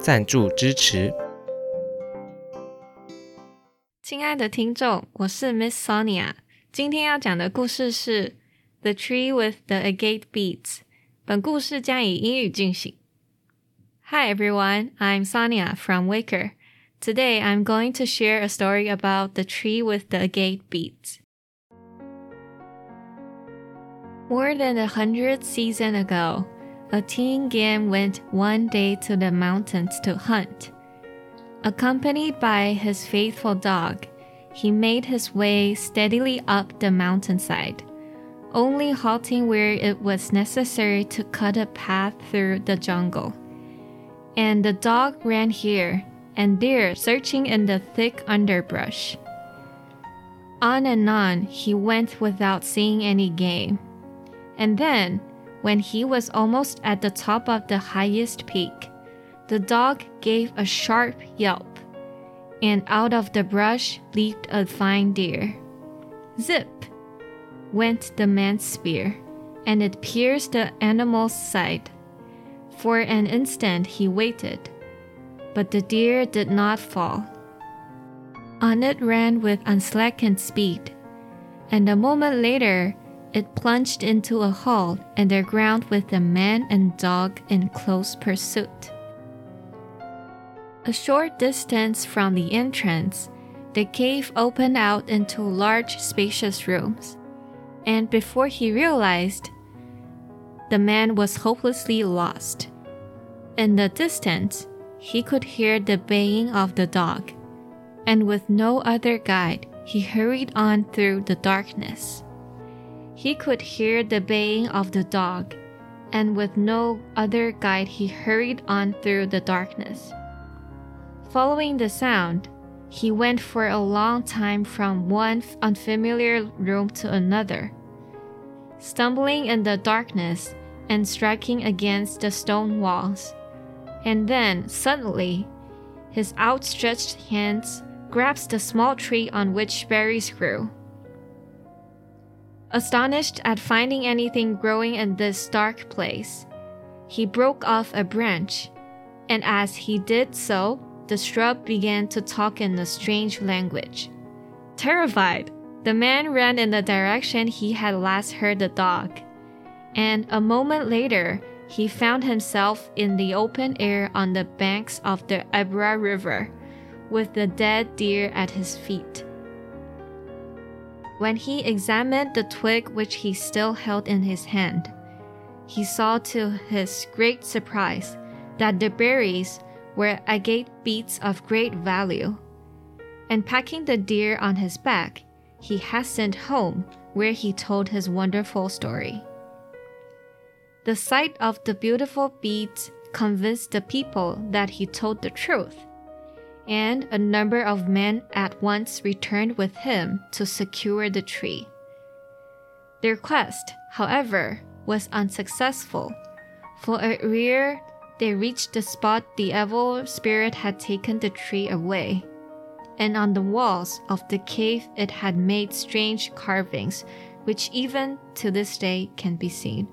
赞助支持。亲爱的听众，我是 Miss Sonia，今天要讲的故事是《The Tree with the Agate Beads》。本故事将以英语进行。Hi everyone, I'm Sonia from Waker. Today I'm going to share a story about the tree with the agate beads. More than a hundred seasons ago, a Tinguian went one day to the mountains to hunt. Accompanied by his faithful dog, he made his way steadily up the mountainside, only halting where it was necessary to cut a path through the jungle. And the dog ran here and there, searching in the thick underbrush. On and on he went without seeing any game. And then, when he was almost at the top of the highest peak, the dog gave a sharp yelp, and out of the brush leaped a fine deer. Zip! went the man's spear, and it pierced the animal's side. For an instant he waited, but the deer did not fall. On it ran with unslackened speed, and a moment later it plunged into a hole underground with the man and dog in close pursuit. A short distance from the entrance, the cave opened out into large, spacious rooms, and before he realized, the man was hopelessly lost. In the distance, he could hear the baying of the dog, and with no other guide, he hurried on through the darkness. He could hear the baying of the dog, and with no other guide, he hurried on through the darkness. Following the sound, he went for a long time from one unfamiliar room to another, stumbling in the darkness and striking against the stone walls. And then, suddenly, his outstretched hands grasped the small tree on which berries grew. Astonished at finding anything growing in this dark place, he broke off a branch, and as he did so, the shrub began to talk in a strange language. Terrified, the man ran in the direction he had last heard the dog, and a moment later, he found himself in the open air on the banks of the Abra River, with the dead deer at his feet. When he examined the twig which he still held in his hand, he saw to his great surprise that the berries were agate beads of great value. And packing the deer on his back, he hastened home where he told his wonderful story. The sight of the beautiful beads convinced the people that he told the truth and a number of men at once returned with him to secure the tree. Their quest, however, was unsuccessful, for at rear they reached the spot the evil spirit had taken the tree away, and on the walls of the cave it had made strange carvings which even to this day can be seen.